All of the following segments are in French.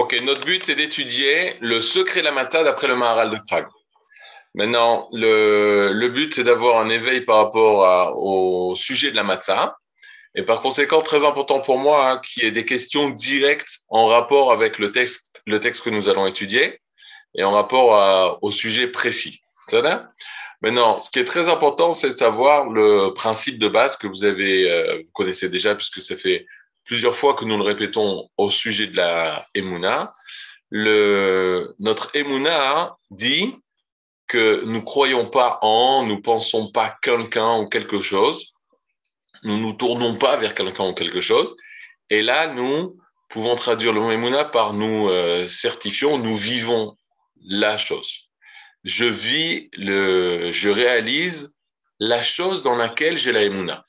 Ok, notre but, c'est d'étudier le secret de la matzah d'après le Maharal de Prague. Maintenant, le, le but, c'est d'avoir un éveil par rapport au sujet de la matzah. Et par conséquent, très important pour moi hein, qu'il y ait des questions directes en rapport avec le texte, le texte que nous allons étudier et en rapport au sujet précis. Maintenant, ce qui est très important, c'est de savoir le principe de base que vous avez, euh, vous connaissez déjà puisque ça fait plusieurs fois que nous le répétons au sujet de la Emouna. Notre Emouna dit que nous croyons pas en, nous pensons pas quelqu'un ou quelque chose, nous nous tournons pas vers quelqu'un ou quelque chose, et là nous pouvons traduire le mot Emouna par nous euh, certifions, nous vivons la chose. Je vis le, je réalise la chose dans laquelle j'ai la Emouna.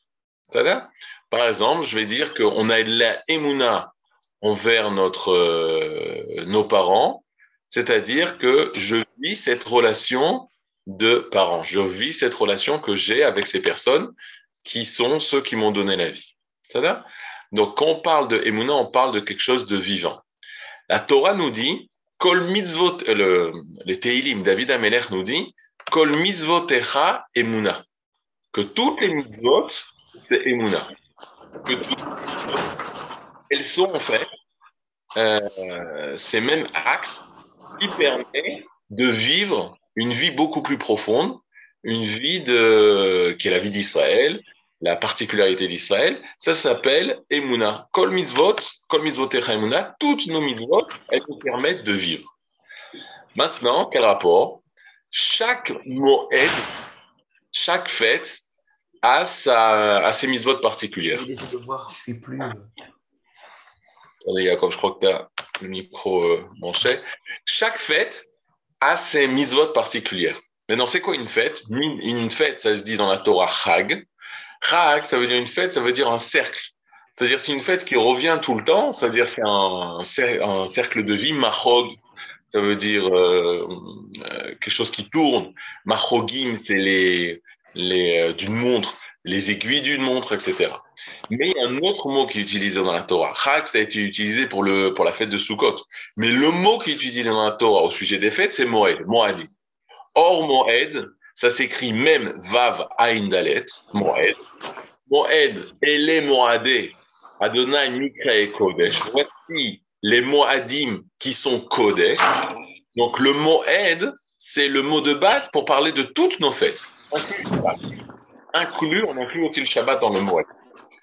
Par exemple, je vais dire qu'on a de la Emouna envers notre, euh, nos parents, c'est-à-dire que je vis cette relation de parents. Je vis cette relation que j'ai avec ces personnes qui sont ceux qui m'ont donné la vie. C'est-à-dire Donc, quand on parle de Emouna, on parle de quelque chose de vivant. La Torah nous dit, Kol mitzvot, euh, le, les Teilim, David Amelech nous dit. Que toutes les mitzvot, c'est Emouna que toutes elles sont en fait euh, ces mêmes actes qui permettent de vivre une vie beaucoup plus profonde, une vie qui est la vie d'Israël, la particularité d'Israël. Ça s'appelle Emouna. Kol mitzvot, kol Emouna, toutes nos mitzvot, elles nous permettent de vivre. Maintenant, quel rapport? Chaque moed, chaque fête à, sa, à ses mises particulières. de voir, je suis plus. Euh, Attendez, Jacob, je crois que tu as le micro euh, Chaque fête a ses mises particulières. Maintenant, c'est quoi une fête? Une fête, ça se dit dans la Torah Chag. Chag, ça veut dire une fête, ça veut dire un cercle. C'est-à-dire c'est une fête qui revient tout le temps, c'est-à-dire c'est un, un, cercle de vie, Machog, ça veut dire euh, euh, quelque chose qui tourne. Machogim, c'est les, les, euh, d'une montre, les aiguilles d'une montre, etc. Mais il y a un autre mot qui est utilisé dans la Torah. Chag, ça a été utilisé pour, le, pour la fête de Sukkot. Mais le mot qui est utilisé dans la Torah au sujet des fêtes, c'est Moed, Moadi. Or, Moed, ça s'écrit même Vav Ain Dalet, Moed. Moed, Ele Moadé, Adonai Mikra et Kodesh. Voici les Moadim qui sont Kodesh. Donc, le Moed, c'est le mot de base pour parler de toutes nos fêtes inclus, on inclut aussi le Shabbat dans le Moed.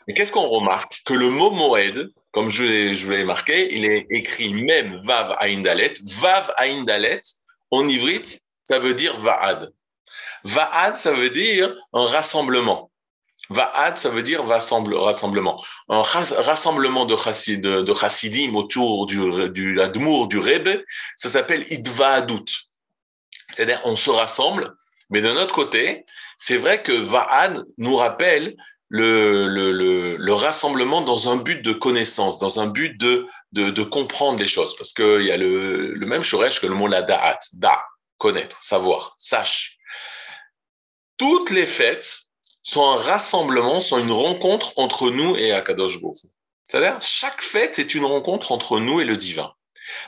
Mais qu'est-ce qu'on remarque? Que le mot Moed, comme je, je l'ai marqué, il est écrit même Vav Aïndalet. Vav Aïndalet, en ivrite, ça veut dire Va'ad. Va'ad, ça veut dire un rassemblement. Va'ad, ça veut dire rassemblement. Un rassemblement de, chassid, de, chassidim autour du, du du Rebbe, ça s'appelle Idva'adut. C'est-à-dire, on se rassemble mais de notre côté, c'est vrai que Va'ad nous rappelle le, le, le, le, rassemblement dans un but de connaissance, dans un but de, de, de comprendre les choses. Parce qu'il y a le, le même shoresh que le mot la da'at, da, connaître, savoir, sache. Toutes les fêtes sont un rassemblement, sont une rencontre entre nous et Akadosh Baruch. C'est-à-dire, chaque fête est une rencontre entre nous et le divin.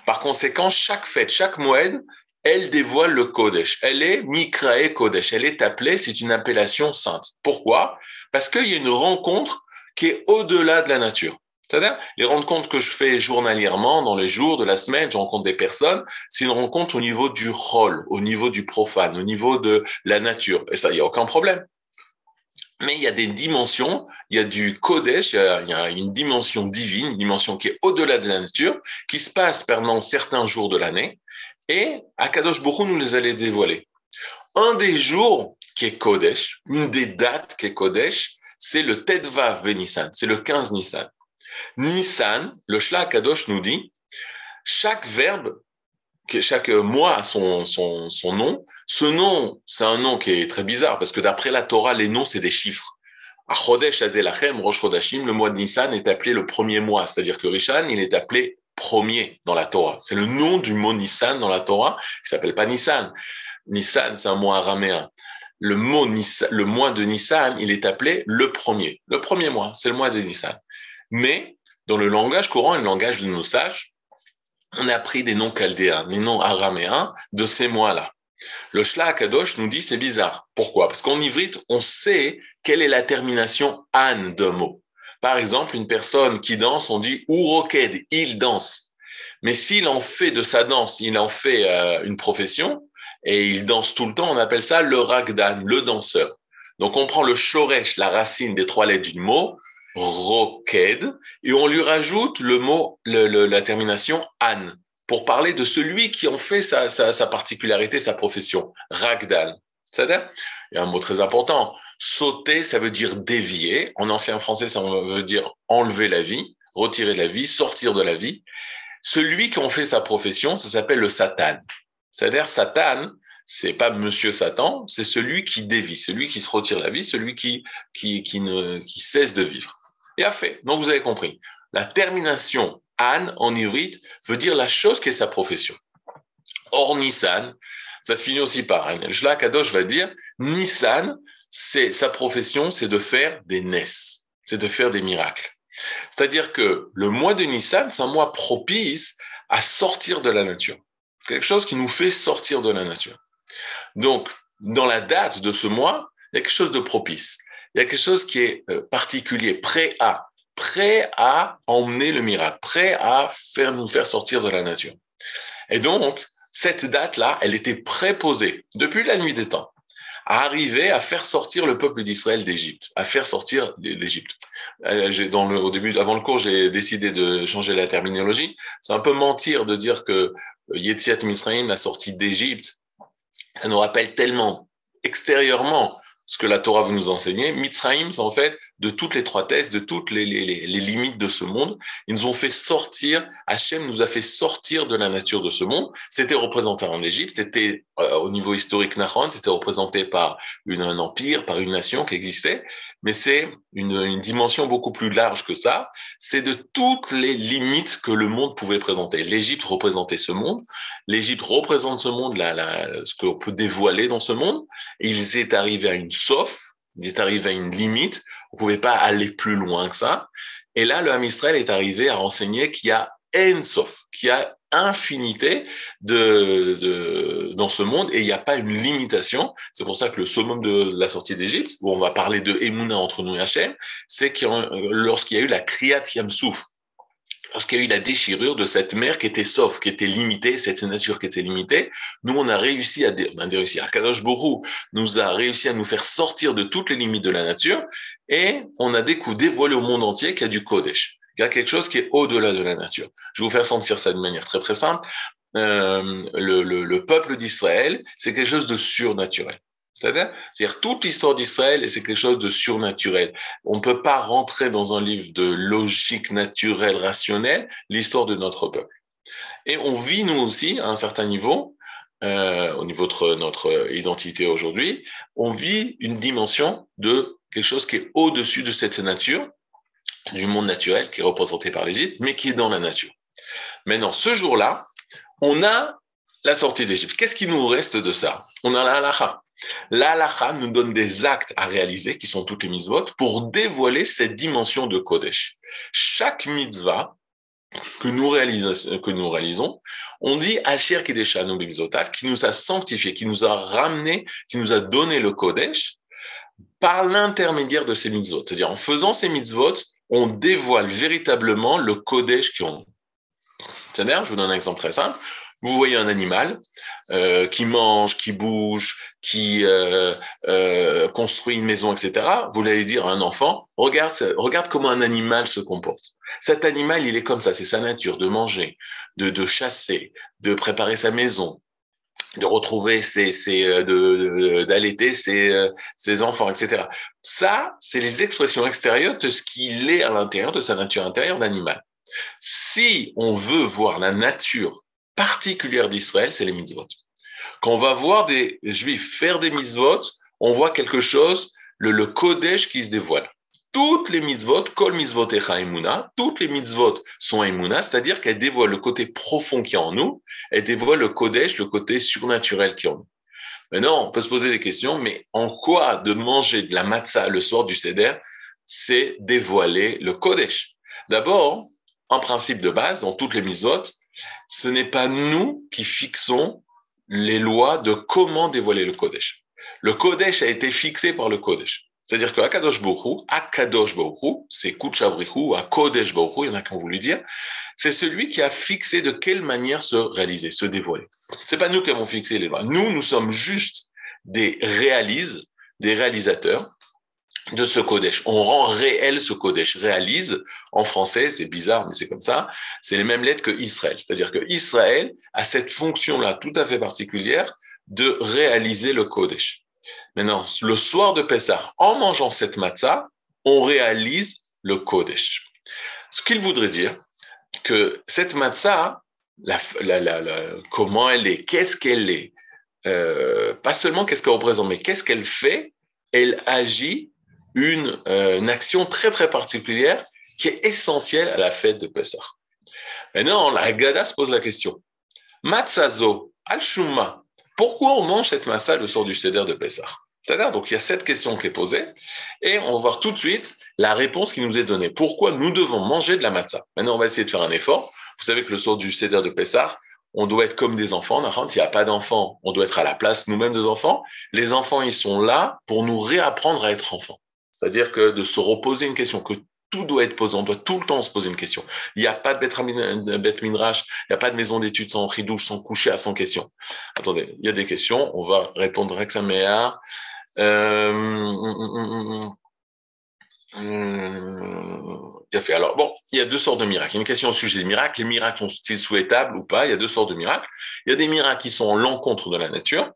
Par conséquent, chaque fête, chaque moed elle dévoile le Kodesh. Elle est Mikrae Kodesh. Elle est appelée, c'est une appellation sainte. Pourquoi? Parce qu'il y a une rencontre qui est au-delà de la nature. C'est-à-dire, les rencontres que je fais journalièrement, dans les jours de la semaine, je rencontre des personnes, c'est une rencontre au niveau du rôle, au niveau du profane, au niveau de la nature. Et ça, il n'y a aucun problème. Mais il y a des dimensions, il y a du Kodesh, il y a, une dimension divine, une dimension qui est au-delà de la nature, qui se passe pendant certains jours de l'année, et Akadosh Baruch nous les allait dévoiler. Un des jours qui est Kodesh, une des dates qui est Kodesh, c'est le Tedvav Nissan, c'est le 15 Nissan. Nissan, le Shla Akadosh nous dit, chaque verbe, chaque mois a son, son, son nom. Ce nom, c'est un nom qui est très bizarre parce que d'après la Torah, les noms, c'est des chiffres. À Azelachem, Rosh le mois de Nissan est appelé le premier mois, c'est-à-dire que Rishan, il est appelé premier dans la Torah. C'est le nom du mot Nissan dans la Torah, qui s'appelle pas Nissan. Nissan, c'est un mot araméen. Le mot mois de Nissan, il est appelé le premier. Le premier mois, c'est le mois de Nissan. Mais dans le langage courant et le langage de nos sages, on a pris des noms chaldéens, des noms araméens de ces mois-là. Le Shla Kadosh nous dit c'est bizarre. Pourquoi? Parce qu'en ivrite, on sait quelle est la termination an d'un mot. Par exemple, une personne qui danse, on dit uroked, il danse. Mais s'il en fait de sa danse, il en fait euh, une profession et il danse tout le temps, on appelle ça le ragdan, le danseur. Donc on prend le shoresh, la racine des trois lettres du mot, roked, et on lui rajoute le mot, la termination an, pour parler de celui qui en fait sa, sa particularité, sa profession, ragdan. C'est-à-dire, il y a un mot très important. Sauter, ça veut dire dévier. En ancien français, ça veut dire enlever la vie, retirer la vie, sortir de la vie. Celui qui en fait sa profession, ça s'appelle le Satan. C'est-à-dire, Satan, c'est pas Monsieur Satan, c'est celui qui dévie, celui qui se retire la vie, celui qui, qui, qui, ne, qui cesse de vivre. Et a fait. Donc, vous avez compris. La termination An en ivrite veut dire la chose qui est sa profession. Or, Nissan, ça se finit aussi par un. Le Kadosh va dire, Nissan, c'est sa profession, c'est de faire des nesses, c'est de faire des miracles. C'est-à-dire que le mois de Nissan, c'est un mois propice à sortir de la nature. Quelque chose qui nous fait sortir de la nature. Donc, dans la date de ce mois, il y a quelque chose de propice. Il y a quelque chose qui est euh, particulier, prêt à, prêt à emmener le miracle, prêt à faire nous faire sortir de la nature. Et donc, cette date-là, elle était préposée depuis la nuit des temps à arriver à faire sortir le peuple d'Israël d'Égypte, à faire sortir d'Égypte. Euh, dans le, au début, avant le cours, j'ai décidé de changer la terminologie. C'est un peu mentir de dire que Yetziat Misraim, la sortie d'Égypte, ça nous rappelle tellement extérieurement ce que la Torah veut nous enseigner. Mitzrayim, c'est en fait de toutes les trois thèses, de toutes les, limites de ce monde. Ils nous ont fait sortir, Hachem nous a fait sortir de la nature de ce monde. C'était représenté en Égypte, c'était euh, au niveau historique Nahon, c'était représenté par un empire, par une nation qui existait, mais c'est une, dimension beaucoup plus large que ça. C'est de toutes les limites que le monde pouvait présenter. L'Égypte représentait ce monde, l'Égypte représente ce monde, la, la, ce qu'on peut dévoiler dans ce monde, et il est arrivé à une sauf, il est arrivé à une limite on pouvait pas aller plus loin que ça. Et là, le Ham est arrivé à renseigner qu'il y a Ensof, qu'il y a infinité de, de, dans ce monde et il n'y a pas une limitation. C'est pour ça que le summum de la sortie d'Égypte, où on va parler de Emouna entre nous et Hachem, c'est lorsqu'il y a eu la Kriyat Yamsouf, lorsqu'il y a eu la déchirure de cette mer qui était sauf, qui était limitée, cette nature qui était limitée, nous, on a réussi à, on a réussi, Akadosh Borou nous a réussi à nous faire sortir de toutes les limites de la nature et on a découvert, dévoilé au monde entier qu'il y a du Kodesh, qu'il y a quelque chose qui est au-delà de la nature. Je vais vous faire sentir ça de manière très très simple. Euh, le, le, le peuple d'Israël, c'est quelque chose de surnaturel. C'est-à-dire toute l'histoire d'Israël, c'est quelque chose de surnaturel. On ne peut pas rentrer dans un livre de logique naturelle, rationnelle, l'histoire de notre peuple. Et on vit, nous aussi, à un certain niveau, euh, au niveau de notre identité aujourd'hui, on vit une dimension de quelque chose qui est au-dessus de cette nature, du monde naturel qui est représenté par l'Égypte, mais qui est dans la nature. Maintenant, ce jour-là, on a la sortie d'Égypte. Qu'est-ce qui nous reste de ça? On a la halakha. La nous donne des actes à réaliser, qui sont toutes les mitzvot, pour dévoiler cette dimension de Kodesh. Chaque mitzvah que nous, réalisons, que nous réalisons, on dit Asher Kideshanu Bimzotav, qui nous a sanctifié, qui nous a ramené, qui nous a donné le Kodesh par l'intermédiaire de ces mitzvot. C'est-à-dire, en faisant ces mitzvot, on dévoile véritablement le Kodesh qui ont. C'est-à-dire, je vous donne un exemple très simple. Vous voyez un animal euh, qui mange, qui bouge, qui euh, euh, construit une maison, etc. Vous allez dire à un enfant, regarde, regarde comment un animal se comporte. Cet animal, il est comme ça, c'est sa nature, de manger, de, de chasser, de préparer sa maison, de retrouver ses, ses de d'allaiter ses, ses enfants, etc. Ça, c'est les expressions extérieures de ce qu'il est à l'intérieur de sa nature intérieure d'animal. Si on veut voir la nature particulière d'Israël, c'est les mitzvot. Quand on va voir des juifs faire des mitzvot, on voit quelque chose, le, Kodesh qui se dévoile. Toutes les mitzvot, kol mitzvot echa emuna, toutes les mitzvot sont emuna, c'est-à-dire qu'elles dévoilent le côté profond qui est en nous, elles dévoilent le Kodesh, le côté surnaturel qui est en nous. Maintenant, on peut se poser des questions, mais en quoi de manger de la matzah le soir du Seder, c'est dévoiler le Kodesh? D'abord, en principe de base, dans toutes les mitzvot, ce n'est pas nous qui fixons les lois de comment dévoiler le Kodesh. Le Kodesh a été fixé par le Kodesh. C'est-à-dire que Akadosh Baruch Akadosh Baruch c'est Kuchabrihu, Akodesh Baruch il y en a qui ont voulu dire, c'est celui qui a fixé de quelle manière se réaliser, se dévoiler. C'est pas nous qui avons fixé les lois. Nous, nous sommes juste des réalises, des réalisateurs de ce Kodesh. On rend réel ce Kodesh. Réalise, en français, c'est bizarre, mais c'est comme ça, c'est les mêmes lettres que Israël. C'est-à-dire que Israël a cette fonction-là tout à fait particulière de réaliser le Kodesh. Maintenant, le soir de Pessah, en mangeant cette matzah, on réalise le Kodesh. Ce qu'il voudrait dire que cette matzah, la, comment elle est, qu'est-ce qu'elle est, euh, pas seulement qu'est-ce qu'elle représente, mais qu'est-ce qu'elle fait, elle agit une, euh, une, action très très particulière qui est essentielle à la fête de Pessah. Maintenant, la Gada se pose la question. Matzazo, al-Shumma, pourquoi on mange cette massa le soir du Seder de Pessah? C'est-à-dire, donc il y a cette question qui est posée et on va voir tout de suite la réponse qui nous est donnée. Pourquoi nous devons manger de la matzah Maintenant, on va essayer de faire un effort. Vous savez que le soir du Seder de Pessah, on doit être comme des enfants. S'il n'y a pas d'enfants, on doit être à la place nous-mêmes des enfants. Les enfants, ils sont là pour nous réapprendre à être enfants. C'est-à-dire que de se reposer une question, que tout doit être posé, on doit tout le temps se poser une question. Il n'y a pas de bête minrach, il n'y a pas de maison d'études sans ridouche, sans coucher à 100 questions. Attendez, il y a des questions, on va répondre avec sa meilleure. Euh, fait. Alors, bon, il y a deux sortes de miracles. Il y a une question au sujet des miracles. Les miracles sont-ils souhaitables ou pas Il y a deux sortes de miracles. Il y a des miracles qui sont l'encontre de la nature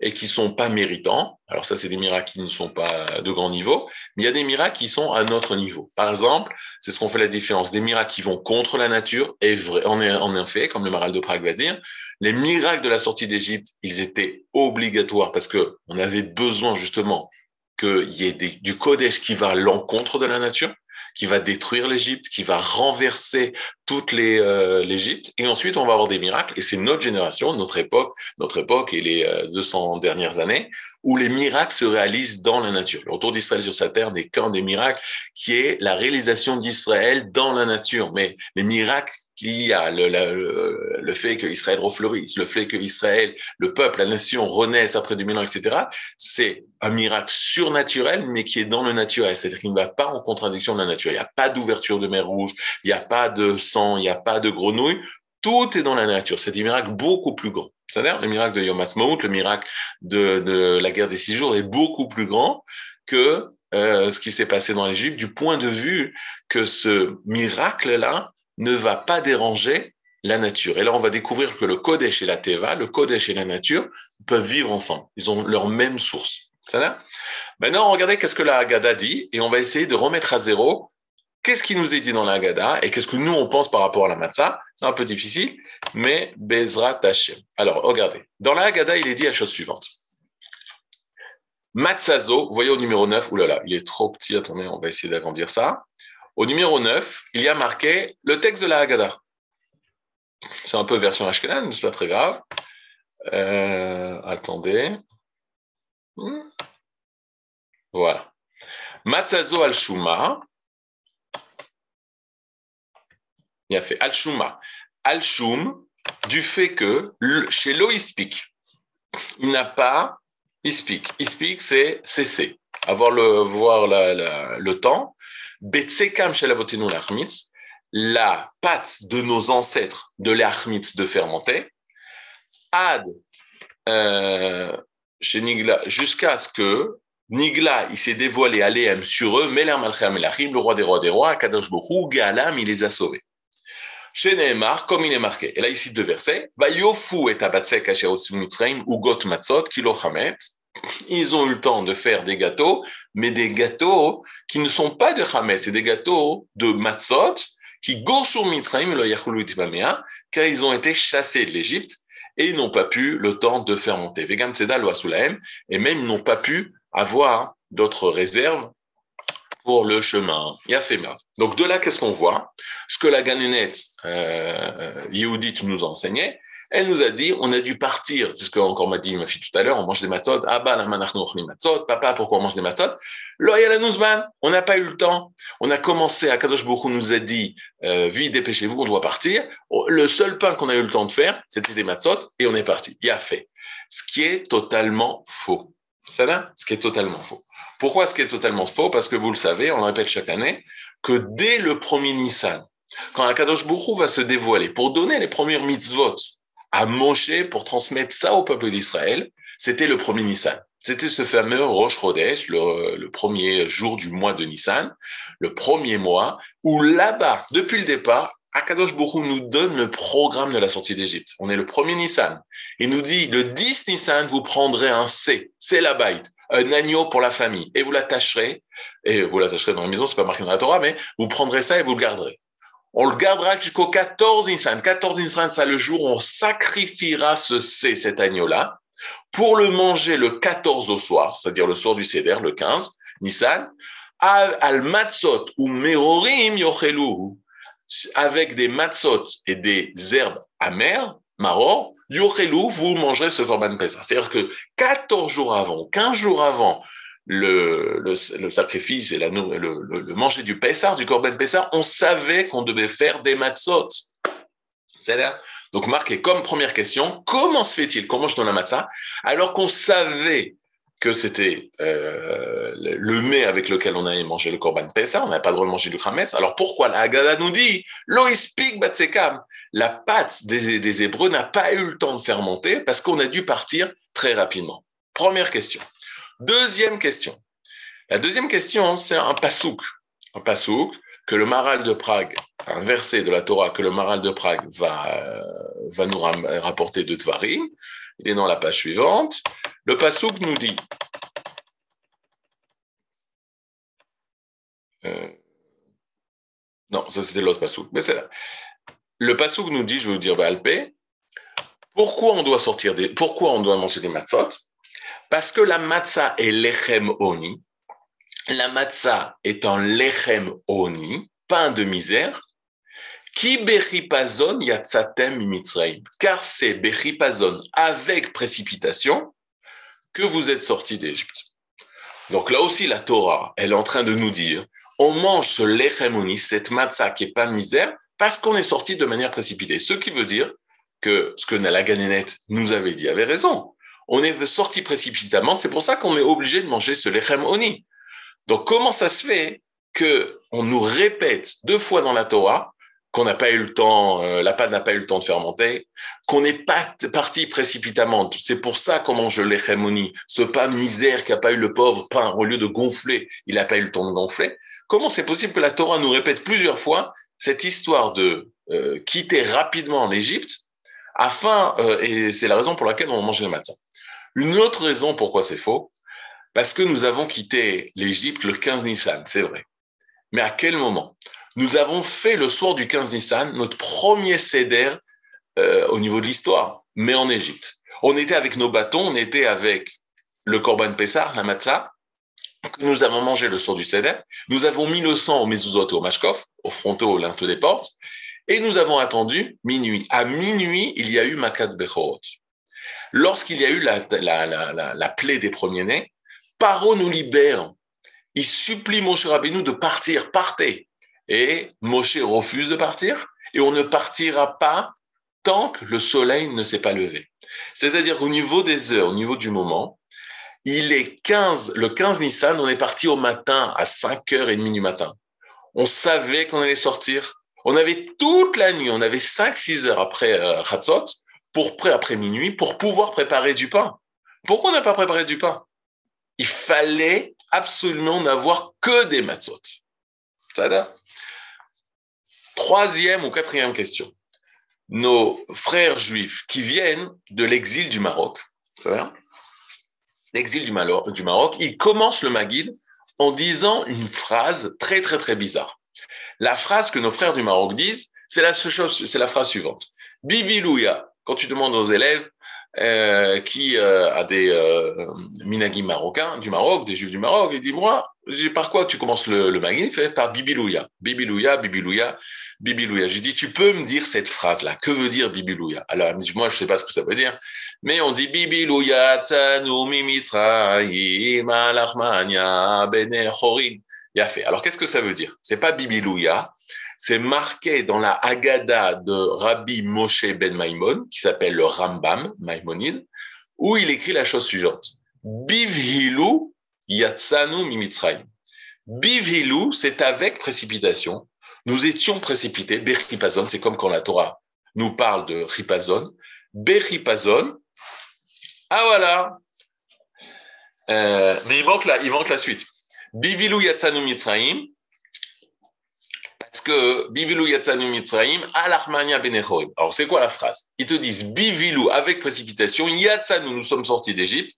et qui sont pas méritants. Alors ça, c'est des miracles qui ne sont pas de grand niveau, mais il y a des miracles qui sont à notre niveau. Par exemple, c'est ce qu'on fait la différence. Des miracles qui vont contre la nature, et vrai, en, en effet, comme le maral de Prague va dire, les miracles de la sortie d'Égypte, ils étaient obligatoires parce que on avait besoin justement qu'il y ait du Kodesh qui va à l'encontre de la nature qui va détruire l'Égypte, qui va renverser toute euh, l'Égypte. et ensuite, on va avoir des miracles. Et c'est notre génération, notre époque, notre époque et les 200 euh, dernières années, où les miracles se réalisent dans la nature. Le retour d'Israël sur sa terre n'est qu'un des miracles, qui est la réalisation d'Israël dans la nature. Mais les miracles qu'il y a le, le, le fait que Israël refleurisse, le fait que Israël, le peuple, la nation renaisse après 2000 ans, etc., c'est un miracle surnaturel, mais qui est dans le naturel. C'est-à-dire qu'il ne va pas en contradiction de la nature. Il n'y a pas d'ouverture de mer rouge, il n'y a pas de sang, il n'y a pas de grenouille. Tout est dans la nature. C'est des miracles beaucoup plus grands. C'est-à-dire le miracle de Yom Ha'atzmaut, le miracle de, de, la guerre des six jours est beaucoup plus grand que euh, ce qui s'est passé dans l'Égypte du point de vue que ce miracle-là ne va pas déranger la nature. Et là, on va découvrir que le Kodesh et la Teva, le Kodesh et la nature, peuvent vivre ensemble. Ils ont leur même source. Ça Maintenant, regardez qu'est-ce que la Haggadah dit et on va essayer de remettre à zéro qu'est-ce qui nous est dit dans la Haggadah et qu'est-ce que nous, on pense par rapport à la matzah. C'est un peu difficile, mais Bezrat Hashem. Alors, regardez. Dans la Haggadah, il est dit la chose suivante. Matzazo, voyez au numéro 9, oulala, il est trop petit, attendez, on va essayer d'agrandir ça. Au numéro 9, il y a marqué le texte de la Haggadah. C'est un peu version Ashkenaz, mais c'est pas très grave. Euh, attendez. Hmm. Voilà. Matzazo al-Shuma. Il a fait al-Shuma. Al-Shum, du fait que chez l'Oispik, il n'a pas Ispik. Ispik, c'est cesser, avoir le, voir le temps. La pâte de nos ancêtres de l'achmitz de fermenter, ad euh, chez Nigla, jusqu'à ce que Nigla, il s'est dévoilé à l'EM sur eux, Meler Malchem Elachim, le roi des rois des rois, Kadosh Bohu, Galam, il les a sauvés. Chez Nehemar, comme il est marqué, et là ici deux versets, Vayofu et Abatsek Asher Mitzrayim, Ugot Matzot, Kilo Hamet, ils ont eu le temps de faire des gâteaux, mais des gâteaux qui ne sont pas de Hametz, c'est des gâteaux de Matzot, qui Goshur Mitzrayim car ils ont été chassés de l'Égypte et n'ont pas pu le temps de faire monter. Vegan Seda et même n'ont pas pu avoir d'autres réserves pour le chemin. Il a fait mal. Donc de là, qu'est-ce qu'on voit? Ce que la Ganénette euh, Yehudit nous enseignait, Elle nous a dit, on a dû partir. C'est ce qu'encore m'a dit ma fille tout à l'heure. On mange des matzot. Ah bah, matzot. Papa, pourquoi on mange des matzot? On n'a pas eu le temps. On a commencé à Kadosh nous a dit, euh, vite, dépêchez-vous, on doit partir. Le seul pain qu'on a eu le temps de faire, c'était des matzot et on est parti. Il a fait. Ce qui est totalement faux. Ça? Ce qui est totalement faux. Pourquoi ce qui est totalement faux? Parce que vous le savez, on le répète chaque année, que dès le premier Nissan, quand Akadosh Baruch va se dévoiler pour donner les premières mitzvot à Moshe pour transmettre ça au peuple d'Israël, c'était le premier Nissan. C'était ce fameux Rosh Chodesh, le, premier jour du mois de Nissan, le premier mois, où là-bas, depuis le départ, Akadosh Baruch nous donne le programme de la sortie d'Égypte. On est le premier Nissan. Il nous dit, le 10 Nissan, vous prendrez un C, c'est la un agneau pour la famille, et vous l'attacherez, et vous l'attacherez dans la maison, c'est pas marqué dans la Torah, mais vous prendrez ça et vous le garderez. On le gardera jusqu'au 14 Nissan. 14 Nissan, c'est le jour où on sacrifiera ce C, cet agneau-là, pour le manger le 14 au soir, c'est-à-dire le soir du Seder, le 15 Nissan, al matzot ou merorim yochelu, avec des matzot et des herbes amères, maror, yochelu, vous mangerez ce korban pesa. C'est-à-dire que 14 jours avant, 15 jours avant le, sacrifice et le, manger du Pessar, du Corban Pessar, on savait qu'on devait faire des matzot. C'est-à-dire, donc marqué comme première question, comment se fait-il qu'on mange dans la matzah alors qu'on savait que c'était euh, le mets avec lequel on allait manger le Corban Pessah, on n'avait pas le droit de manger du Khametz. Alors pourquoi la Haggadah nous dit Loispik Batsekam La pâte des, des Hébreux n'a pas eu le temps de fermenter parce qu'on a dû partir très rapidement. Première question. Deuxième question. La deuxième question, c'est un pasouk. Un pasouk que le Maral de Prague, un verset de la Torah que le Maral de Prague va, euh, va nous rapporter de Tvarim. Il est dans la page suivante. Le pasouk nous dit. Euh, non, ça c'était l'autre pasouk, mais c'est là. Le pasouk nous dit, je vais vous dire Balpé, pourquoi on doit sortir des, pourquoi on doit manger des matzot? Parce que la matzah est lechem oni. La matzah est un lechem oni, pain de misère. Qui beripazon yatsatem mitzrayim. Car c'est beripazon avec précipitation que vous êtes sortis d'Égypte. Donc là aussi, la Torah, elle est en train de nous dire, on mange ce lechem cette matzah qui est pain de misère, parce qu'on est sorti de manière précipitée. Ce qui veut dire que ce que Nala Ganenet nous avait dit avait raison on est sorti précipitamment. C'est pour ça qu'on est obligé de manger ce lechem oni. Donc, comment ça se fait que on nous répète deux fois dans la Torah qu'on n'a pas eu le temps, euh, la pâte n'a pas eu le temps de fermenter, qu'on n'est pas parti précipitamment? C'est pour ça qu'on mange le lechem oni. Ce pain misère qui n'a pas eu le pauvre pain, au lieu de gonfler, il n'a pas eu le temps de gonfler. Comment c'est possible que la Torah nous répète plusieurs fois cette histoire de euh, quitter rapidement l'Égypte afin, euh, et c'est la raison pour laquelle on mange le matin. Une autre raison pourquoi c'est faux, parce que nous avons quitté l'Égypte le 15 Nissan, c'est vrai. Mais à quel moment? Nous avons fait le soir du 15 Nissan notre premier céder euh, au niveau de l'histoire, mais en Égypte. On était avec nos bâtons, on était avec le Korban Pessar, la matzah, que nous avons mangé le soir du céder. Nous avons mis le sang au mezuzot et au mashkov, au fronteau, au linteau des portes, et nous avons attendu minuit. À minuit, il y a eu Makat Bechorot. Lorsqu'il y a eu la, plaie des premiers-nés, Paro nous libère. Il supplie Moshe Rabbeinu de partir, partez. Et Moshe refuse de partir, et on ne partira pas tant que le soleil ne s'est pas levé. C'est-à-dire au niveau des heures, au niveau du moment, il est 15, le 15 Nissan, on est parti au matin à 5h30 du matin. On savait qu'on allait sortir. On avait toute la nuit, on avait 5-6 heures après euh, pour près après minuit pour pouvoir préparer du pain. Pourquoi on n'a pas préparé du pain? Il fallait absolument n'avoir que des matzot. Troisième ou quatrième question. Nos frères juifs qui viennent de l'exil du Maroc, l'exil du, Maroc, ils commencent le Maguid en disant une phrase très très très bizarre. La phrase que nos frères du Maroc disent, c'est la, la phrase suivante. Bibilouya, quand tu demandes aux élèves, euh, qui euh, a des euh, minagim marocains du Maroc, des juifs du Maroc, il dit moi, par quoi tu commences le, le fait par Bibilouya, Bibilouya, Bibilouya, Bibilouya. J'ai dit tu peux me dire cette phrase là Que veut dire Bibilouya? Alors moi je sais pas ce que ça veut dire, mais on dit Bibilouya tzanu mimitzraim alachmania bene chorin. Fait. Alors qu'est-ce que ça veut dire? C'est pas Bibilouya, c'est marqué dans la Haggadah de Rabbi Moshe ben Maimon, qui s'appelle le Rambam, Maimonide, où il écrit la chose suivante. Bivhilu yatsanu mimitzraim. Bivhilu, c'est avec précipitation. Nous étions précipités. Bechipazon, c'est comme quand la Torah nous parle de Ripazon. Bechipazon. Ah voilà. Euh, mais il manque la, il manque la suite. Bivilu yatsanu mitzraim que Bivilou Yatsanu Mitzraim, Alachmania Benechorim. Alors, c'est quoi la phrase? Ils te disent Bivilou, avec précipitation, Yatsanu, nous sommes sortis d'Égypte,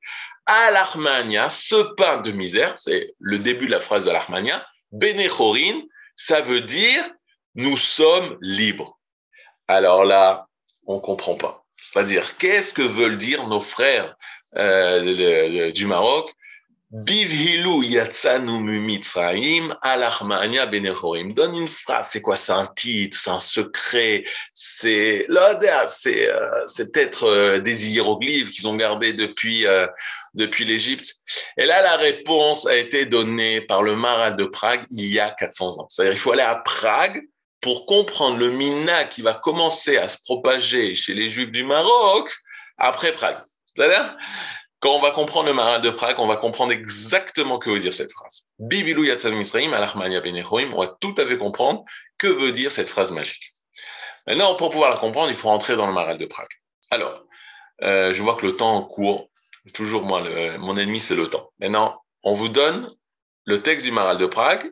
Alachmania, ce pain de misère, c'est le début de la phrase de l'Alachmania, Benechorim, ça veut dire nous sommes libres. Alors là, on comprend pas. C'est-à-dire, qu'est-ce que veulent dire nos frères euh, du Maroc? Bivhilu yatsanu mitzraim alachmania benechorim. Donne une phrase. C'est quoi? C'est un titre, c'est un secret, c'est c'est euh, c'est peut-être euh, des hiéroglyphes qu'ils ont gardés depuis euh, depuis l'Égypte. Et là, la réponse a été donnée par le Maral de Prague il y a 400 ans. C'est-à-dire, il faut aller à Prague pour comprendre le mina qui va commencer à se propager chez les Juifs du Maroc après Prague. C'est-à-dire, quand on va comprendre le marin de Prague, on va comprendre exactement que veut dire cette phrase. Bibilou Israïm, alachmania benechoim, on va tout à fait comprendre que veut dire cette phrase magique. Maintenant, pour pouvoir la comprendre, il faut rentrer dans le maral de Prague. Alors, euh, je vois que le temps court. Toujours moi, mon ennemi, c'est le temps. Maintenant, on vous donne le texte du maral de Prague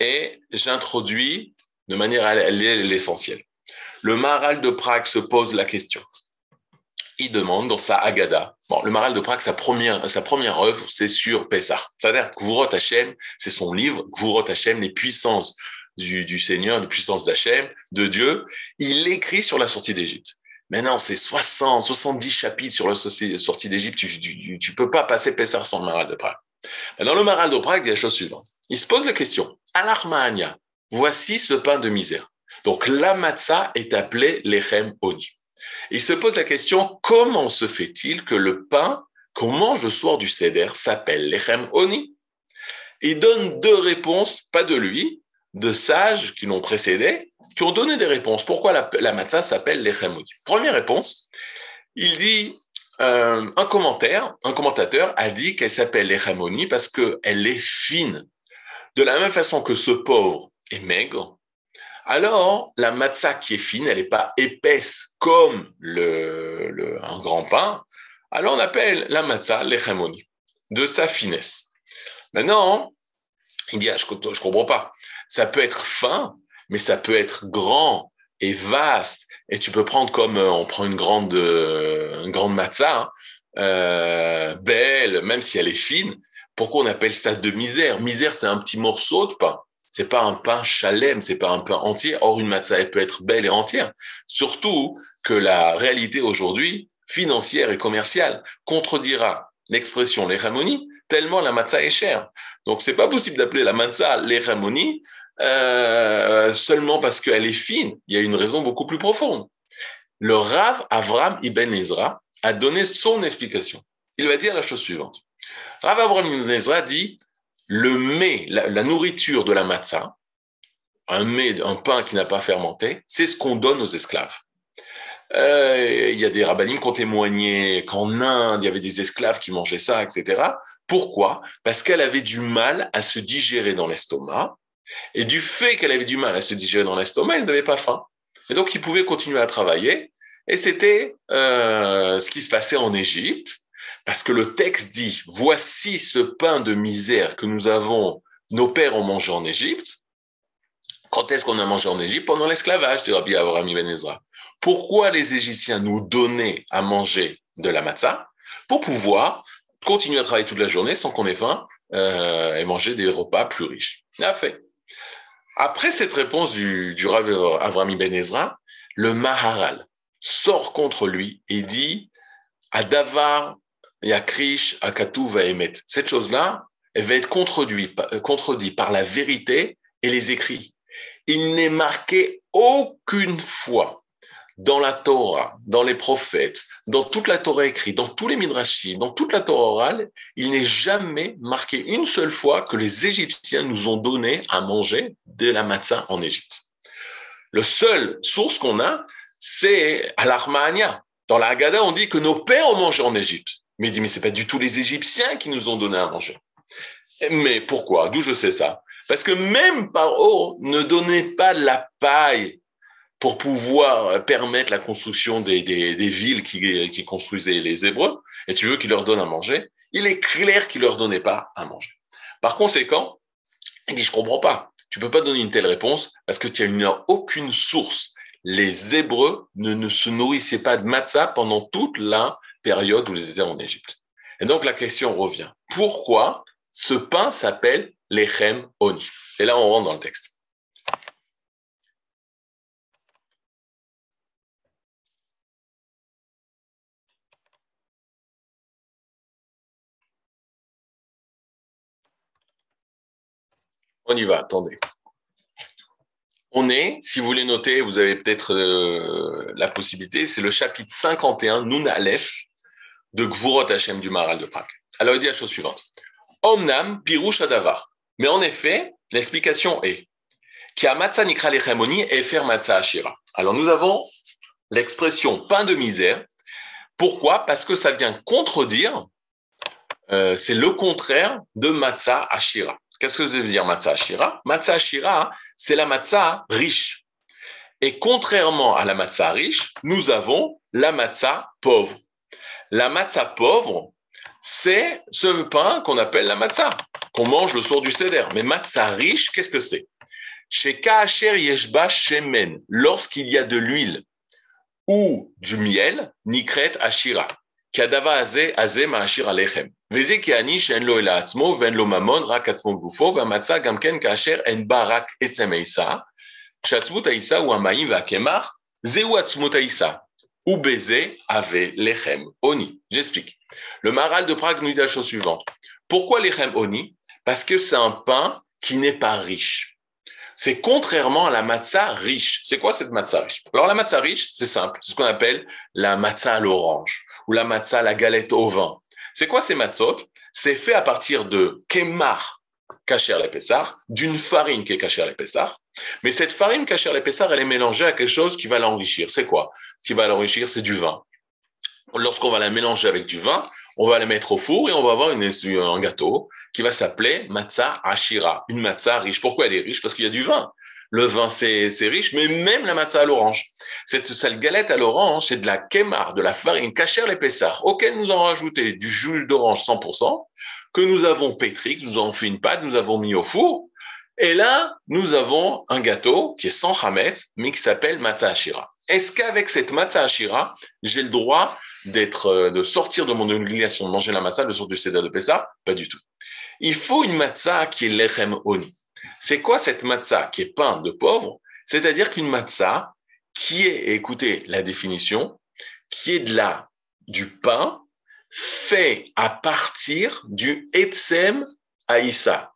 et j'introduis de manière à l'essentiel. Le maral de Prague se pose la question il demande dans sa Agada. Bon, le Maral de Prague, sa première, sa première œuvre, c'est sur Pessah. C'est-à-dire Gvurot Hashem, c'est son livre, Gvurot Hashem, les puissances du, Seigneur, les puissances d'Hachem, de Dieu. Il l'écrit sur la sortie d'Égypte. Maintenant, c'est 60, 70 chapitres sur la sortie d'Égypte. Tu, tu, tu, peux pas passer Pessah sans le Maral de Prague. Dans le Maral de Prague, il y a la chose suivante. Il se pose la question. Alarmania, voici ce pain de misère. Donc, la matzah est appelée lechem oni. Il se pose la question, comment se fait-il que le pain qu'on mange le soir du Seder s'appelle lechem oni? Il donne deux réponses, pas de lui, de sages qui l'ont précédé, qui ont donné des réponses. Pourquoi la, la s'appelle lechem oni? Première réponse, il dit, euh, un commentaire, un commentateur a dit qu'elle s'appelle lechem oni parce qu'elle est fine. De la même façon que ce pauvre est maigre, alors la matzah qui est fine, elle n'est pas épaisse comme le, un grand pain, alors on appelle la matzah l'echemoni, de sa finesse. Maintenant, il dit, ah, je ne comprends pas, ça peut être fin, mais ça peut être grand et vaste, et tu peux prendre comme euh, on prend une grande, euh, une grande matzah, hein, euh, belle, même si elle est fine, pourquoi on appelle ça de misère? Misère, c'est un petit morceau de pain c'est pas un pain chalem, c'est pas un pain entier. Or, une matzah, elle peut être belle et entière. Surtout que la réalité aujourd'hui, financière et commerciale, contredira l'expression l'echamoni, tellement la matzah est chère. Donc, c'est pas possible d'appeler la matzah l'echamoni euh, seulement parce qu'elle est fine. Il y a une raison beaucoup plus profonde. Le Rav Avram Ibn Ezra a donné son explication. Il va dire la chose suivante. Rav Avram Ibn Ezra dit le mets, la, nourriture de la matzah, un mets, un pain qui n'a pas fermenté, c'est ce qu'on donne aux esclaves. Euh, il y a des rabbinim qui ont témoigné qu'en Inde, il y avait des esclaves qui mangeaient ça, etc. Pourquoi? Parce qu'elle avait du mal à se digérer dans l'estomac. Et du fait qu'elle avait du mal à se digérer dans l'estomac, elle n'avait pas faim. Et donc, ils pouvaient continuer à travailler. Et c'était euh, ce qui se passait en Égypte. Parce que le texte dit, voici ce pain de misère que nous avons, nos pères ont mangé en Égypte. Quand est-ce qu'on a mangé en Égypte Pendant l'esclavage, dit Rabbi Avraham Ibn Ezra? Pourquoi les Égyptiens nous donnaient à manger de la matzah Pour pouvoir continuer à travailler toute la journée sans qu'on ait faim euh, et manger des repas plus riches? A fait. Après cette réponse du, Rabbi Avraham Ibn Ezra, le Maharal sort contre lui et dit Adavar, Yakrish, Akatu, va émettre. Cette chose-là, elle va être contredite, contredite par la vérité et les écrits. Il n'est marqué aucune fois dans la Torah, dans les prophètes, dans toute la Torah écrite, dans tous les midrashim, dans toute la Torah orale, il n'est jamais marqué une seule fois que les Égyptiens nous ont donné à manger de la matzah en Égypte. Le seul source qu'on a, c'est à l'Armania. Dans la Haggadah, on dit que nos pères ont mangé en Égypte. Mais il dit, mais c'est pas du tout les Égyptiens qui nous ont donné à manger. Mais pourquoi? D'où je sais ça? Parce que même Paro ne donnait pas de la paille pour pouvoir permettre la construction des, villes qui, qui, construisaient les Hébreux, et tu veux qu'il leur donne à manger, il est clair qu'il leur donnait pas à manger. Par conséquent, il dit, je comprends pas. Tu peux pas donner une telle réponse parce que tu n'as aucune source. Les Hébreux ne, ne, se nourrissaient pas de matzah pendant toute la période où ils étaient en Égypte. Et donc la question revient. Pourquoi ce pain s'appelle l'Echem Oni? Et là, on rentre dans le texte. On y va, attendez. On est, si vous voulez noter, vous avez peut-être euh, la possibilité, c'est le chapitre 51, Nun Aleph, de Gvurot Hashem du Maral de Prague. Alors il dit la chose suivante. Omnam pirush adavar. Mais en effet, l'explication est qui a matzah nikra lechemoni et faire matzah ashira. Alors nous avons l'expression pain de misère. Pourquoi? Parce que ça vient contredire, euh, c'est le contraire de matzah ashira. Qu'est-ce que ça veut dire matzah ashira Matzah ashira, c'est la matzah riche. Et contrairement à la matzah riche, nous avons la matzah pauvre. La matzah pauvre, c'est ce pain qu'on appelle la matzah, qu'on mange le soir du seder. Mais matzah riche, qu'est-ce que c'est? Chez Kaacher Yeshba Shemen, lorsqu'il y a de l'huile ou du miel, Nikret Ashira. Kadava Aze Aze Maashir Alechem. Veze Kiani Shen Lo Elatzmo, Ven Lo Mamon, Rak Atzmo Gufo, Ven Matzah Gamken Kaacher En Barak Etzem Eisa, ou Amaim Vakemar, Zeu Atzmut ou baiser avec l'Echem Oni. J'explique. Le Maral de Prague nous dit la chose suivante. Pourquoi l'Echem Oni Parce que c'est un pain qui n'est pas riche. C'est contrairement à la matzah riche. C'est quoi cette matzah riche? Alors la matzah riche, c'est simple. C'est ce qu'on appelle la matzah à l'orange ou la matzah à la galette au vin. C'est quoi ces matzot? C'est fait à partir de kemar, kacher l'épaisseur, d'une farine qui est kacher l'épaisseur. Mais cette farine kacher l'épaisseur, elle est mélangée à quelque chose qui va l'enrichir. C'est quoi? Ce qui va l'enrichir, c'est du vin. Lorsqu'on va la mélanger avec du vin, on va la mettre au four et on va avoir une, un gâteau qui va s'appeler matzah ashira, une matzah riche. Pourquoi elle est riche? Parce qu'il y a du vin. Le vin, c'est riche, mais même la matzah à l'orange. Cette sale galette à l'orange, c'est de la kémar, de la farine cachère l'épaisseur, auquel nous avons rajouté du jus d'orange 100%, que nous avons pétri, que nous avons fait une pâte, nous avons mis au four. Et là, nous avons un gâteau qui est sans chametz, mais qui s'appelle matzah ashira. Est-ce qu'avec cette matzah ashira, j'ai le droit d'être, euh, de sortir de mon obligation de manger la matzah le soir du Seder de Pessah? Pas du tout. Il faut une matzah qui est lechem oni. C'est quoi cette matzah qui est pain de pauvre? C'est-à-dire qu'une matzah qui est, écoutez la définition, qui est de la, du pain fait à partir du etsem aïssa,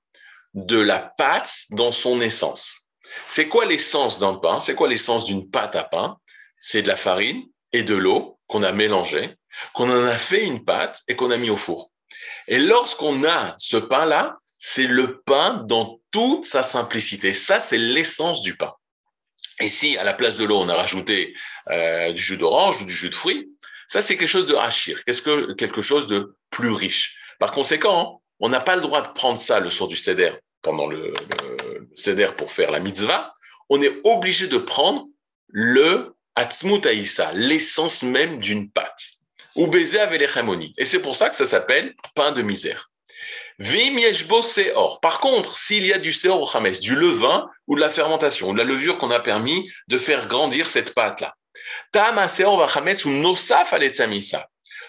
de la pâte dans son essence. C'est quoi l'essence d'un pain? C'est quoi l'essence d'une pâte à pain? C'est de la farine et de l'eau qu'on a mélangé, qu'on en a fait une pâte et qu'on a mis au four. Et lorsqu'on a ce pain-là, c'est le pain dans toute sa simplicité. Ça, c'est l'essence du pain. Et si à la place de l'eau, on a rajouté euh, du jus d'orange ou du jus de fruits, ça, c'est quelque chose de hachir, que quelque chose de plus riche? Par conséquent, on n'a pas le droit de prendre ça le soir du seder pendant le, le, pour faire la mitzvah. On est obligé de prendre le atzmut l'essence même d'une pâte. Ou baiser avec les Et c'est pour ça que ça s'appelle pain de misère. Vim yeshbo seor. Par contre, s'il y a du seor au du levain ou de la fermentation, ou de la levure qu'on a permis de faire grandir cette ou nosaf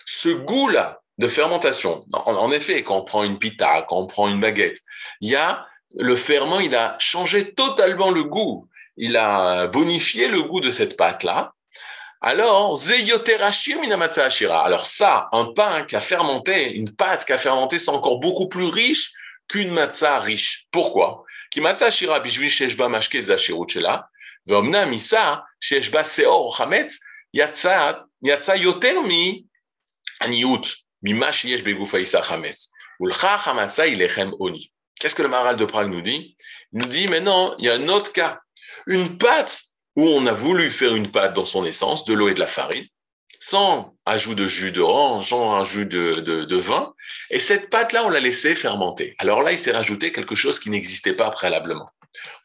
Ce goût-là de fermentation, en, effet, quand on prend une pita, quand on prend une baguette, il y a le ferment, il a changé totalement le goût. Il a bonifié le goût de cette pâte-là. alors, Alors ça, un pain qui a fermenté, une pâte qui a fermenté, c'est encore beaucoup plus riche qu'une matzah riche. Pourquoi? bishvil shesh ba mashke zashirut shela, ואומנם מיסה שיש בה שאור חמץ, יצא, יצא יותר מעניות ממה שיש בגוף העיסה חמץ. ולכך המצה היא לחם עוני. Qu'est-ce que le Maral de Prague nous dit Il nous dit, mais non, il y a un autre cas. Une pâte où on a voulu faire une pâte dans son essence, de l'eau et de la farine, sans ajout de jus d'orange, sans ajout de, de, de, vin. Et cette pâte-là, on l'a laissée fermenter. Alors là, il s'est rajouté quelque chose qui n'existait pas préalablement.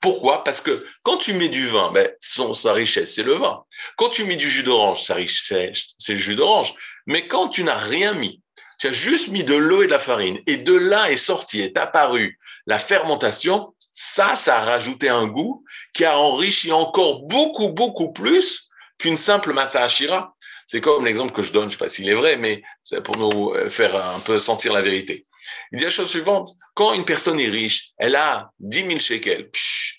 Pourquoi? Parce que quand tu mets du vin, ben, sa richesse, c'est le vin. Quand tu mets du jus d'orange, sa richesse, c'est le jus d'orange. Mais quand tu n'as rien mis, tu as juste mis de l'eau et de la farine, et de là est sorti, est apparu la fermentation, ça, ça a rajouté un goût qui a enrichi encore beaucoup, beaucoup plus qu'une simple massa ashira. C'est comme l'exemple que je donne, je ne sais pas s'il est vrai, mais c'est pour nous euh, faire un peu sentir la vérité. Il dit la chose suivante, quand une personne est riche, elle a 10 000 shekels,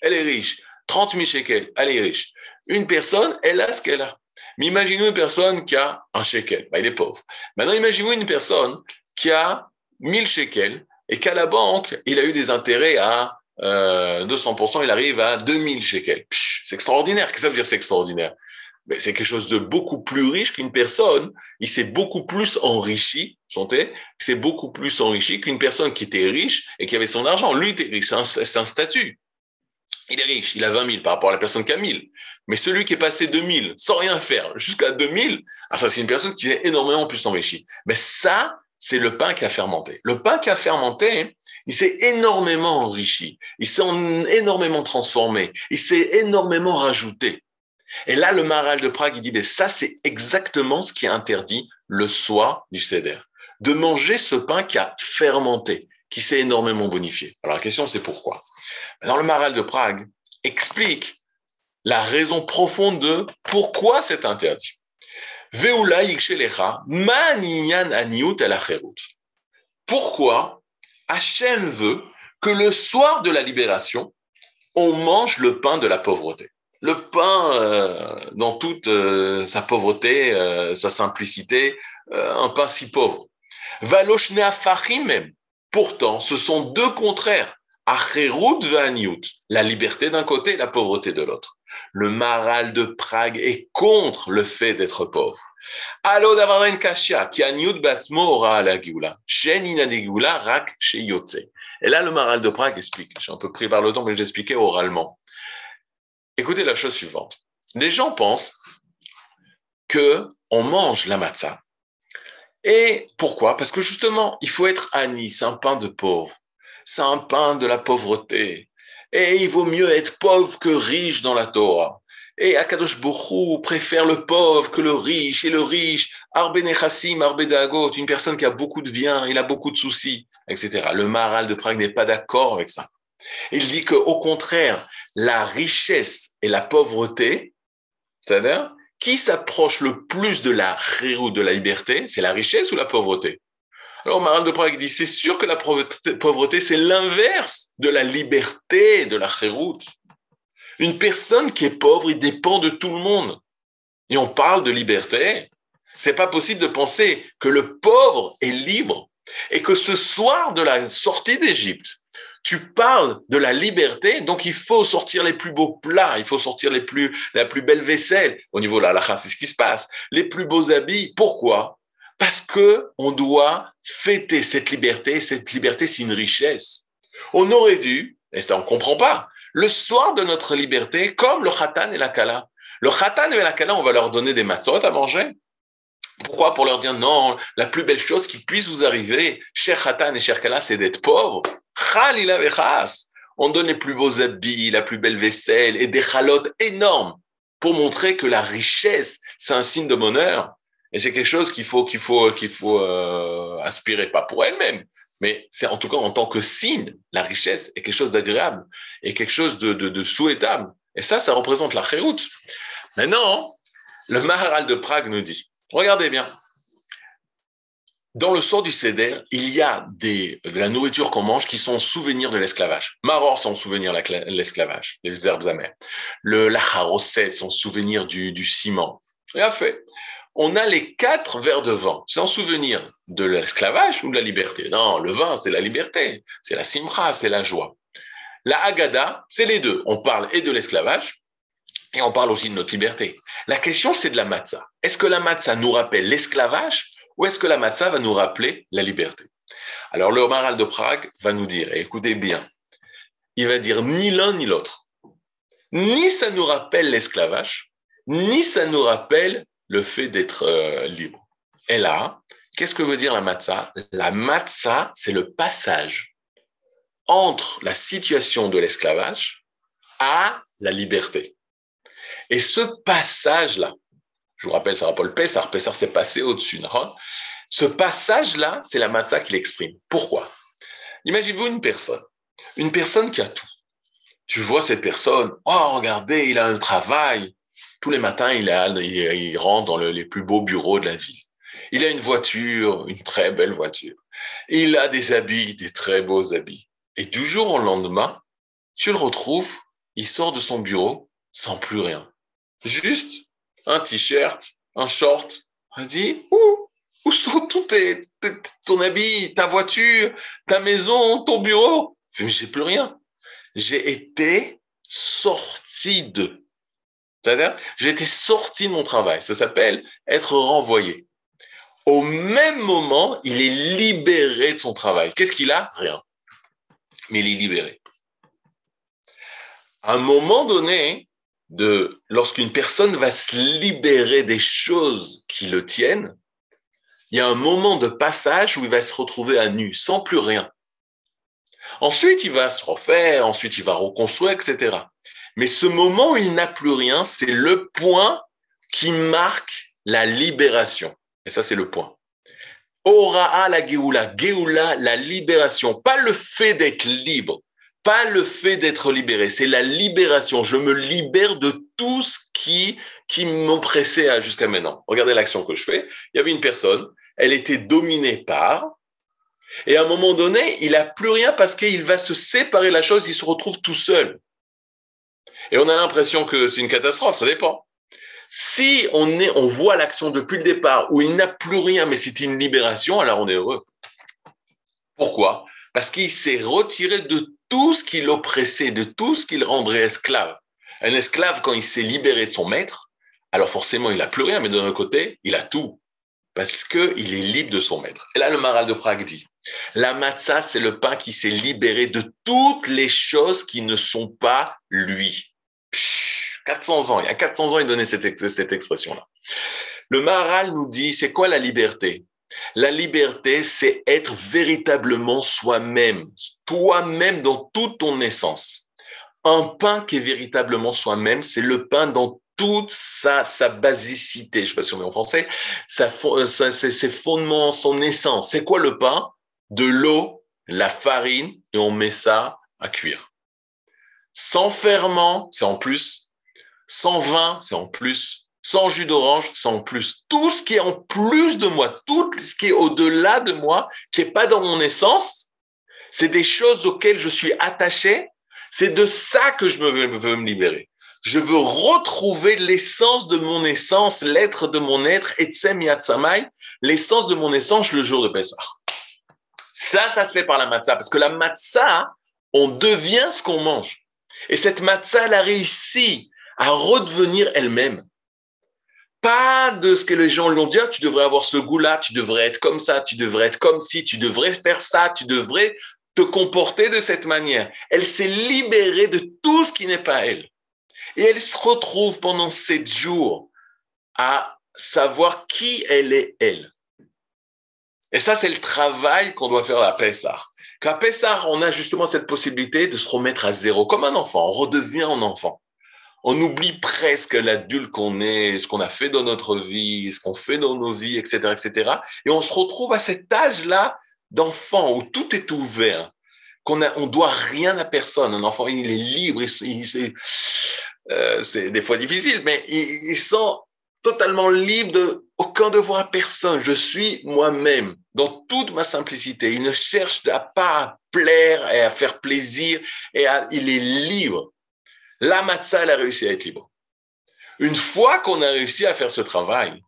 elle est riche, 30 000 shekels, elle est riche. Une personne, elle a ce qu'elle a. Mais imaginez une personne qui a un shekel, bah, il est pauvre. Maintenant, imaginez une personne qui a 1000 shekels et qu'à la banque, il a eu des intérêts à euh, 200%, il arrive à 2000 shekels. C'est extraordinaire. Qu'est-ce que ça veut dire c'est extraordinaire? C'est quelque chose de beaucoup plus riche qu'une personne. Il s'est beaucoup plus enrichi, sentez C'est beaucoup plus enrichi qu'une personne qui était riche et qui avait son argent. Lui était riche, c'est un, statut. Il est riche, il a 20 000 par rapport à la personne qui a 1000. Mais celui qui est passé de 1000 sans rien faire jusqu'à 2000, ah, ça c'est une personne qui est énormément plus enrichie. Mais ça, c'est le pain qui a fermenté. Le pain qui a fermenté, il s'est énormément enrichi, il s'est énormément transformé, il s'est énormément rajouté. Et là, le Maral de Prague, il dit, mais ça, c'est exactement ce qui interdit le soir du Seder. De manger ce pain qui a fermenté, qui s'est énormément bonifié. Alors la question, c'est pourquoi? Dans le Maral de Prague, explique la raison profonde de pourquoi c'est interdit. Pourquoi Hachem veut que le soir de la libération, on mange le pain de la pauvreté. Le pain euh, dans toute euh, sa pauvreté, euh, sa simplicité, un pain si pauvre. même. Pourtant, ce sont deux contraires. Acherut la liberté d'un côté la pauvreté de l'autre. Le Maral de Prague est contre le fait d'être pauvre. Allo davaren ki aniut batzmo ora la geoula. Shen rak. Et là, le Maral de Prague explique. J'ai un peu pris par le temps, mais j'expliquais oralement. Écoutez la chose suivante. Les gens pensent que on mange la matzah. Et pourquoi? Parce que justement, il faut être ani, c'est un pain de pauvre c'est un pain de la pauvreté. Et il vaut mieux être pauvre que riche dans la Torah. Et Akadosh Bokhu préfère le pauvre que le riche, et le riche, Arbenechasim, Arbedagot, une personne qui a beaucoup de biens, il a beaucoup de soucis, etc. Le Maral de Prague n'est pas d'accord avec ça. Il dit qu'au contraire, la richesse et la pauvreté, c'est-à-dire, qui s'approche le plus de la de la liberté, c'est la richesse ou la pauvreté? Alors, Maral de Prague dit, c'est sûr que la pauvreté, c'est l'inverse de la liberté, de la chéroute. Une personne qui est pauvre, il dépend de tout le monde. Et on parle de liberté. C'est pas possible de penser que le pauvre est libre et que ce soir de la sortie d'Égypte, tu parles de la liberté, donc il faut sortir les plus beaux plats, il faut sortir les plus, la plus belle vaisselle. Au niveau de la lacha, c'est ce qui se passe. Les plus beaux habits. Pourquoi? Parce que on doit fêter cette liberté. Cette liberté, c'est une richesse. On aurait dû, et ça on comprend pas, le soir de notre liberté, comme le khatan et la kala. Le khatan et la kala, on va leur donner des matzot à manger. Pourquoi? Pour leur dire non, la plus belle chose qui puisse vous arriver, cher khatan et cher kala, c'est d'être pauvre. On donne les plus beaux habits, la plus belle vaisselle et des chalotes énormes pour montrer que la richesse, c'est un signe de bonheur. Et c'est quelque chose qu'il faut qu'il faut qu'il faut euh, aspirer, pas pour elle-même, mais c'est en tout cas en tant que signe, la richesse est quelque chose d'agréable et quelque chose de, de, de, souhaitable. Et ça, ça représente la chéroute. Maintenant, le Maharal de Prague nous dit, regardez bien, dans le sort du Seder, il y a de la nourriture qu'on mange qui sont souvenirs de l'esclavage. Maror sont souvenirs de l'esclavage, les herbes amères. Le lacharoset sont souvenirs du, ciment a fait. On a les quatre verres de vin. C'est en souvenir de l'esclavage ou de la liberté Non, le vin, c'est la liberté. C'est la simra, c'est la joie. La Haggadah, c'est les deux. On parle et de l'esclavage et on parle aussi de notre liberté. La question, c'est de la matzah. Est-ce que la matzah nous rappelle l'esclavage ou est-ce que la matzah va nous rappeler la liberté? Alors, le Maral de Prague va nous dire, écoutez bien, il va dire ni l'un ni l'autre. Ni ça nous rappelle l'esclavage, ni ça nous rappelle le fait d'être euh, libre. Et là, qu'est-ce que veut dire la matzah? La matzah, c'est le passage entre la situation de l'esclavage à la liberté. Et ce passage-là, je vous rappelle, ça Paul Pessar, Pessar s'est passé au-dessus. Ce passage-là, c'est la matzah qui l'exprime. Pourquoi? Imaginez-vous une personne, une personne qui a tout. Tu vois cette personne, oh regardez, il a un travail. Tous les matins, il, il, rentre dans les plus beaux bureaux de la ville. Il a une voiture, une très belle voiture. Il a des habits, des très beaux habits. Et du jour au lendemain, tu le retrouves, il sort de son bureau sans plus rien. Juste un t-shirt, un short. On dit, où, où sont tous tes, ton habit, ta voiture, ta maison, ton bureau? Mais j'ai plus rien. J'ai été sorti de. C'est-à-dire, j'ai été sorti de mon travail. Ça s'appelle être renvoyé. Au même moment, il est libéré de son travail. Qu'est-ce qu'il a? Rien. Mais il est libéré. À un moment donné, de lorsqu'une personne va se libérer des choses qui le tiennent, il y a un moment de passage où il va se retrouver à nu, sans plus rien. Ensuite, il va se refaire, ensuite il va reconstruire, etc. Mais ce moment où il n'a plus rien, c'est le point qui marque la libération. Et ça, c'est le point. Ora'a la Géoula, Géoula, la libération, pas le fait d'être libre, pas le fait d'être libéré, c'est la libération. Je me libère de tout ce qui, qui m'oppressait jusqu'à maintenant. Regardez l'action que je fais. Il y avait une personne, elle était dominée par, et à un moment donné, il n'a plus rien parce qu'il va se séparer de la chose, il se retrouve tout seul. Et on a l'impression que c'est une catastrophe, ça dépend. Si on, est, on voit l'action depuis le départ où il n'a plus rien, mais c'est une libération, alors on est heureux. Pourquoi? Parce qu'il s'est retiré de tout ce qui l'oppressait, de tout ce qui le rendrait esclave. Un esclave, quand il s'est libéré de son maître, alors forcément, il n'a plus rien, mais d'un autre côté, il a tout, parce qu'il est libre de son maître. Et là, le maral de Prague dit, la matzah, c'est le pain qui s'est libéré de toutes les choses qui ne sont pas lui. 400 ans, il y a 400 ans, il donnait cette, cette expression-là. Le maral nous dit, c'est quoi la liberté? La liberté, c'est être véritablement soi-même, toi-même dans toute ton essence. Un pain qui est véritablement soi-même, c'est le pain dans toute sa, basicité, je ne sais pas si on est en français, euh, ses fondements, son essence. C'est quoi le pain? De l'eau, la farine, et on met ça à cuire. Sans ferment, c'est en plus. Sans vin, c'est en plus sans jus d'orange, sans plus. Tout ce qui est en plus de moi, tout ce qui est au-delà de moi, qui est pas dans mon essence, c'est des choses auxquelles je suis attaché. C'est de ça que je veux, veux me libérer. Je veux retrouver l'essence de mon essence, l'être de mon être, etsem yatsamai, l'essence de mon essence le jour de Pessah. Ça, ça se fait par la matzah, parce que la matzah, on devient ce qu'on mange. Et cette matzah, elle a réussi à redevenir elle-même pas de ce que les gens lui ont dit, ah, tu devrais avoir ce goût-là, tu devrais être comme ça, tu devrais être comme si, tu devrais faire ça, tu devrais te comporter de cette manière. Elle s'est libérée de tout ce qui n'est pas elle. Et elle se retrouve pendant sept jours à savoir qui elle est, elle. Et ça, c'est le travail qu'on doit faire à Pessah. Qu'à Pessah, on a justement cette possibilité de se remettre à zéro, comme un enfant. On redevient un enfant on oublie presque l'adulte qu'on est, ce qu'on a fait dans notre vie, ce qu'on fait dans nos vies, etc., etc. Et on se retrouve à cet âge-là d'enfant où tout est ouvert, qu'on on doit rien à personne. Un enfant, il est libre, euh, c'est des fois difficile, mais il, il sent totalement libre de aucun devoir à personne. Je suis moi-même dans toute ma simplicité. Il ne cherche pas à plaire et à faire plaisir et il est libre. La elle a réussi à être libre. Une fois qu'on a réussi à faire ce travail,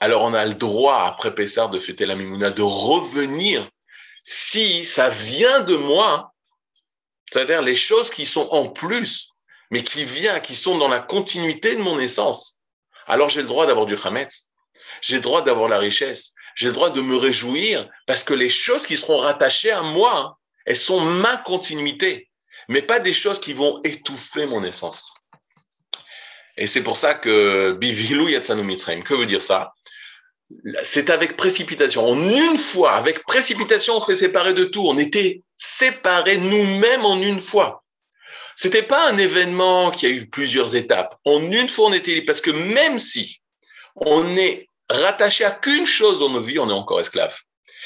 alors on a le droit, après Pessar, de fêter la Mimouna, de revenir si ça vient de moi, c'est-à-dire les choses qui sont en plus, mais qui viennent, qui sont dans la continuité de mon essence. Alors j'ai le droit d'avoir du Hametz, j'ai le droit d'avoir la richesse, j'ai le droit de me réjouir parce que les choses qui seront rattachées à moi, elles sont ma continuité, mais pas des choses qui vont étouffer mon essence. Et c'est pour ça que Bivilou Yatsanu que veut dire ça? C'est avec précipitation. En une fois, avec précipitation, on s'est séparés de tout. On était séparés nous-mêmes en une fois. C'était pas un événement qui a eu plusieurs étapes. En une fois, on était parce que même si on est rattaché à qu'une chose dans nos vies, on est encore esclave.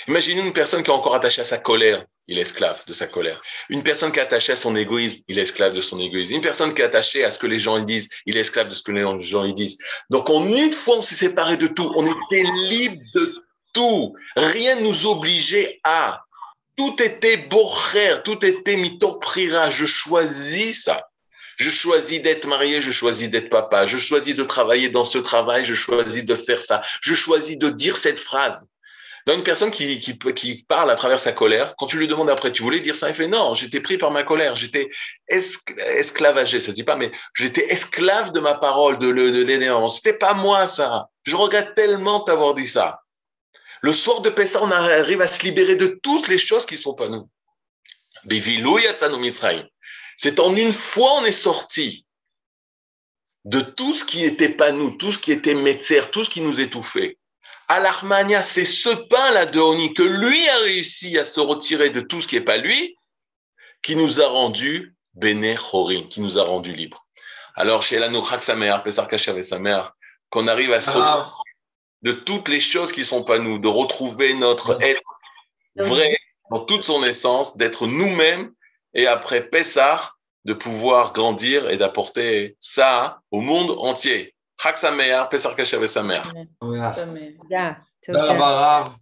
Imaginez une personne qui est encore attachée à sa colère, il est esclave de sa colère. Une personne qui est attachée à son égoïsme, il est esclave de son égoïsme. Une personne qui est attachée à ce que les gens disent, il est esclave de ce que les gens disent. Donc en une fois, on s'est séparé de tout. On était libre de tout. Rien ne nous obligeait à. Tout était bocher, tout était mitoprira. Je choisis ça. Je choisis d'être marié, je choisis d'être papa, je choisis de travailler dans ce travail, je choisis de faire ça, je choisis de dire cette phrase. Dans une personne qui, qui, qui, parle à travers sa colère, quand tu lui demandes après, tu voulais dire ça, il fait non, j'étais pris par ma colère, j'étais esclavagé, ça se dit pas, mais j'étais esclave de ma parole, de, de. C'était pas moi ça. Je regrette tellement t'avoir dit ça. Le soir de Pessah, on arrive à se libérer de toutes les choses qui sont pas nous. C'est en une fois on est sorti de tout ce qui n'était pas nous, tout ce qui était métier, tout ce qui nous étouffait. À l'Armania, c'est ce pain-là de Oni que lui a réussi à se retirer de tout ce qui n'est pas lui, qui nous a rendu Bene Chorin, qui nous a rendu libres. Alors, chez Lanouchak, sa mère, Pesar avec sa mère, qu'on arrive à se ah. de toutes les choses qui ne sont pas nous, de retrouver notre être vrai dans toute son essence, d'être nous-mêmes et après Pessah, de pouvoir grandir et d'apporter ça au monde entier. חג שמח, פסח כשר ושמח. תודה. תודה רבה רב.